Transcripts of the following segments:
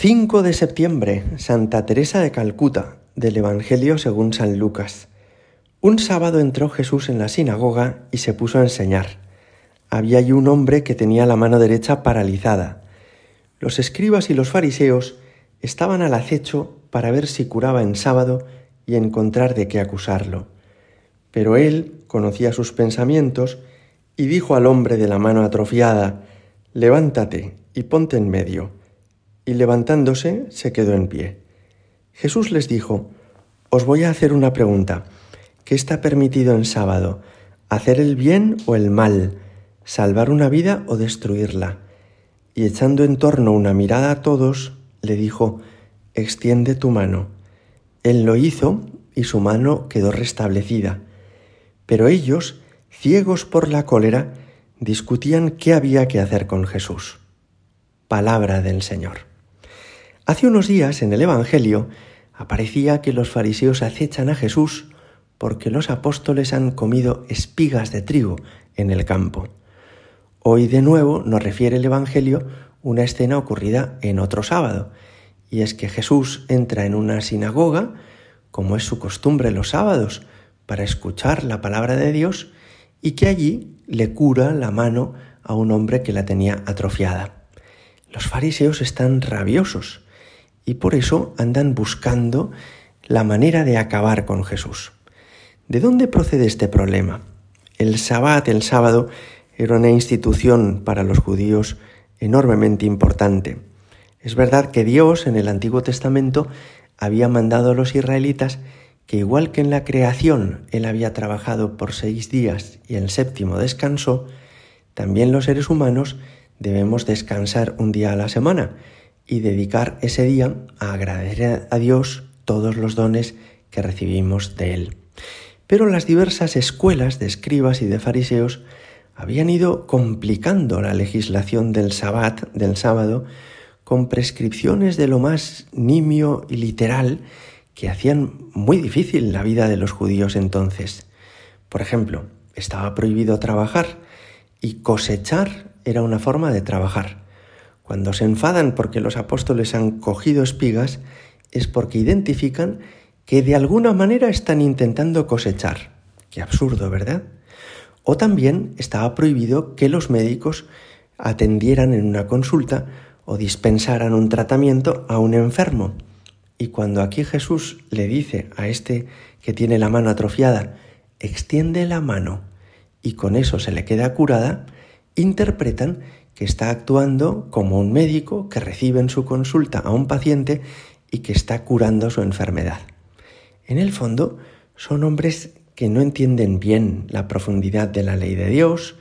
5 de septiembre, Santa Teresa de Calcuta, del Evangelio según San Lucas. Un sábado entró Jesús en la sinagoga y se puso a enseñar. Había allí un hombre que tenía la mano derecha paralizada. Los escribas y los fariseos estaban al acecho para ver si curaba en sábado y encontrar de qué acusarlo. Pero él conocía sus pensamientos y dijo al hombre de la mano atrofiada, Levántate y ponte en medio y levantándose se quedó en pie. Jesús les dijo, Os voy a hacer una pregunta. ¿Qué está permitido en sábado? ¿Hacer el bien o el mal? ¿Salvar una vida o destruirla? Y echando en torno una mirada a todos, le dijo, Extiende tu mano. Él lo hizo y su mano quedó restablecida. Pero ellos, ciegos por la cólera, discutían qué había que hacer con Jesús. Palabra del Señor. Hace unos días en el Evangelio aparecía que los fariseos acechan a Jesús porque los apóstoles han comido espigas de trigo en el campo. Hoy de nuevo nos refiere el Evangelio una escena ocurrida en otro sábado, y es que Jesús entra en una sinagoga, como es su costumbre los sábados, para escuchar la palabra de Dios, y que allí le cura la mano a un hombre que la tenía atrofiada. Los fariseos están rabiosos y por eso andan buscando la manera de acabar con Jesús. ¿De dónde procede este problema? El Sabbat, el sábado, era una institución para los judíos enormemente importante. Es verdad que Dios en el Antiguo Testamento había mandado a los israelitas que igual que en la creación Él había trabajado por seis días y el séptimo descansó, también los seres humanos debemos descansar un día a la semana y dedicar ese día a agradecer a Dios todos los dones que recibimos de Él. Pero las diversas escuelas de escribas y de fariseos habían ido complicando la legislación del sabbat, del sábado, con prescripciones de lo más nimio y literal que hacían muy difícil la vida de los judíos entonces. Por ejemplo, estaba prohibido trabajar y cosechar era una forma de trabajar. Cuando se enfadan porque los apóstoles han cogido espigas, es porque identifican que de alguna manera están intentando cosechar. Qué absurdo, ¿verdad? O también estaba prohibido que los médicos atendieran en una consulta o dispensaran un tratamiento a un enfermo. Y cuando aquí Jesús le dice a este que tiene la mano atrofiada, extiende la mano y con eso se le queda curada, interpretan que está actuando como un médico que recibe en su consulta a un paciente y que está curando su enfermedad. En el fondo, son hombres que no entienden bien la profundidad de la ley de Dios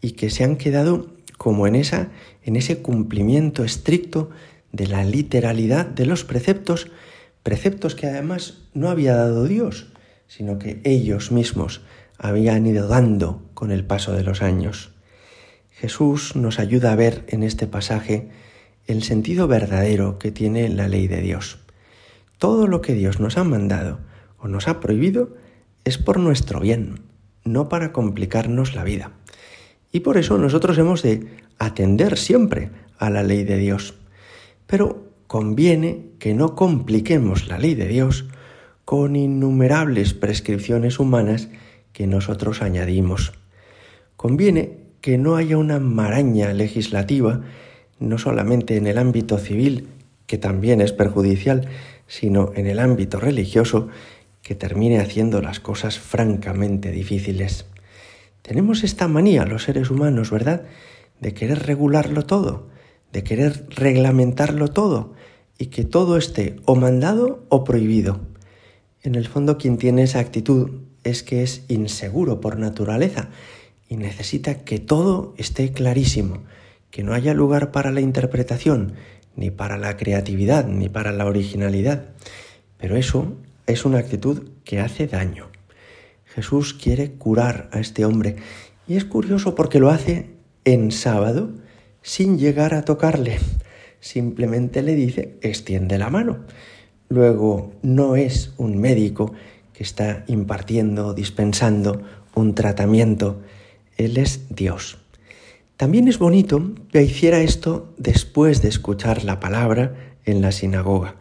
y que se han quedado como en esa en ese cumplimiento estricto de la literalidad de los preceptos, preceptos que además no había dado Dios, sino que ellos mismos habían ido dando con el paso de los años. Jesús nos ayuda a ver en este pasaje el sentido verdadero que tiene la ley de Dios. Todo lo que Dios nos ha mandado o nos ha prohibido es por nuestro bien, no para complicarnos la vida. Y por eso nosotros hemos de atender siempre a la ley de Dios. Pero conviene que no compliquemos la ley de Dios con innumerables prescripciones humanas que nosotros añadimos. Conviene que no haya una maraña legislativa, no solamente en el ámbito civil, que también es perjudicial, sino en el ámbito religioso, que termine haciendo las cosas francamente difíciles. Tenemos esta manía los seres humanos, ¿verdad? De querer regularlo todo, de querer reglamentarlo todo y que todo esté o mandado o prohibido. En el fondo quien tiene esa actitud es que es inseguro por naturaleza y necesita que todo esté clarísimo, que no haya lugar para la interpretación, ni para la creatividad, ni para la originalidad. Pero eso es una actitud que hace daño. Jesús quiere curar a este hombre y es curioso porque lo hace en sábado sin llegar a tocarle. Simplemente le dice, extiende la mano. Luego, no es un médico que está impartiendo, dispensando un tratamiento, él es Dios. También es bonito que hiciera esto después de escuchar la palabra en la sinagoga,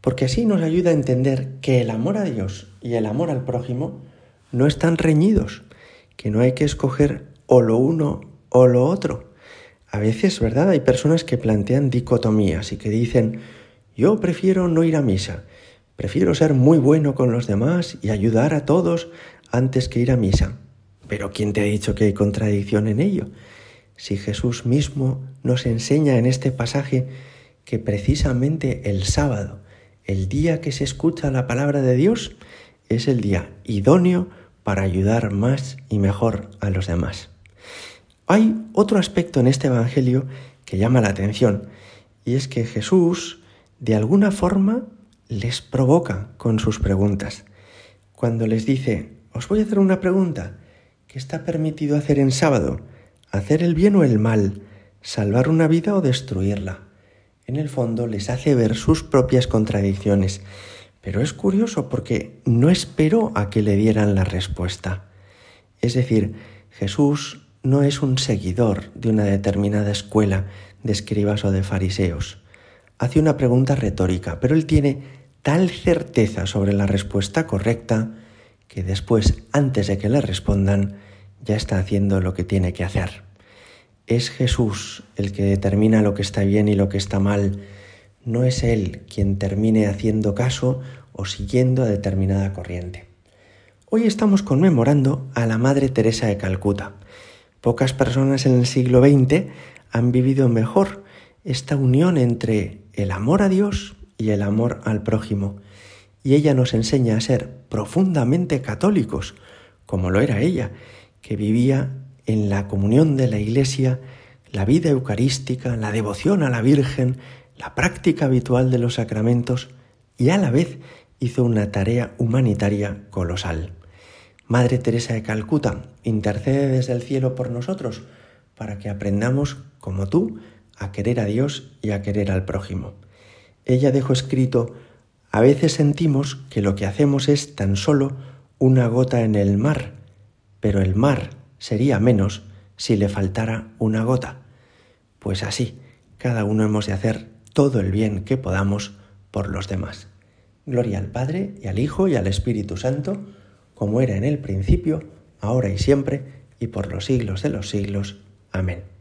porque así nos ayuda a entender que el amor a Dios y el amor al prójimo no están reñidos, que no hay que escoger o lo uno o lo otro. A veces, ¿verdad? Hay personas que plantean dicotomías y que dicen, yo prefiero no ir a misa, prefiero ser muy bueno con los demás y ayudar a todos antes que ir a misa. Pero ¿quién te ha dicho que hay contradicción en ello? Si Jesús mismo nos enseña en este pasaje que precisamente el sábado, el día que se escucha la palabra de Dios, es el día idóneo para ayudar más y mejor a los demás. Hay otro aspecto en este Evangelio que llama la atención, y es que Jesús, de alguna forma, les provoca con sus preguntas. Cuando les dice, os voy a hacer una pregunta, ¿qué está permitido hacer en sábado? ¿Hacer el bien o el mal? ¿Salvar una vida o destruirla? En el fondo les hace ver sus propias contradicciones pero es curioso porque no esperó a que le dieran la respuesta. Es decir, Jesús no es un seguidor de una determinada escuela de escribas o de fariseos. Hace una pregunta retórica, pero él tiene tal certeza sobre la respuesta correcta que después, antes de que le respondan, ya está haciendo lo que tiene que hacer. Es Jesús el que determina lo que está bien y lo que está mal, no es él quien termine haciendo caso o siguiendo a determinada corriente. Hoy estamos conmemorando a la Madre Teresa de Calcuta. Pocas personas en el siglo XX han vivido mejor esta unión entre el amor a Dios y el amor al prójimo. Y ella nos enseña a ser profundamente católicos, como lo era ella, que vivía en la comunión de la Iglesia, la vida eucarística, la devoción a la Virgen, la práctica habitual de los sacramentos y a la vez hizo una tarea humanitaria colosal. Madre Teresa de Calcuta, intercede desde el cielo por nosotros para que aprendamos, como tú, a querer a Dios y a querer al prójimo. Ella dejó escrito, a veces sentimos que lo que hacemos es tan solo una gota en el mar, pero el mar sería menos si le faltara una gota. Pues así, cada uno hemos de hacer todo el bien que podamos por los demás. Gloria al Padre y al Hijo y al Espíritu Santo, como era en el principio, ahora y siempre, y por los siglos de los siglos. Amén.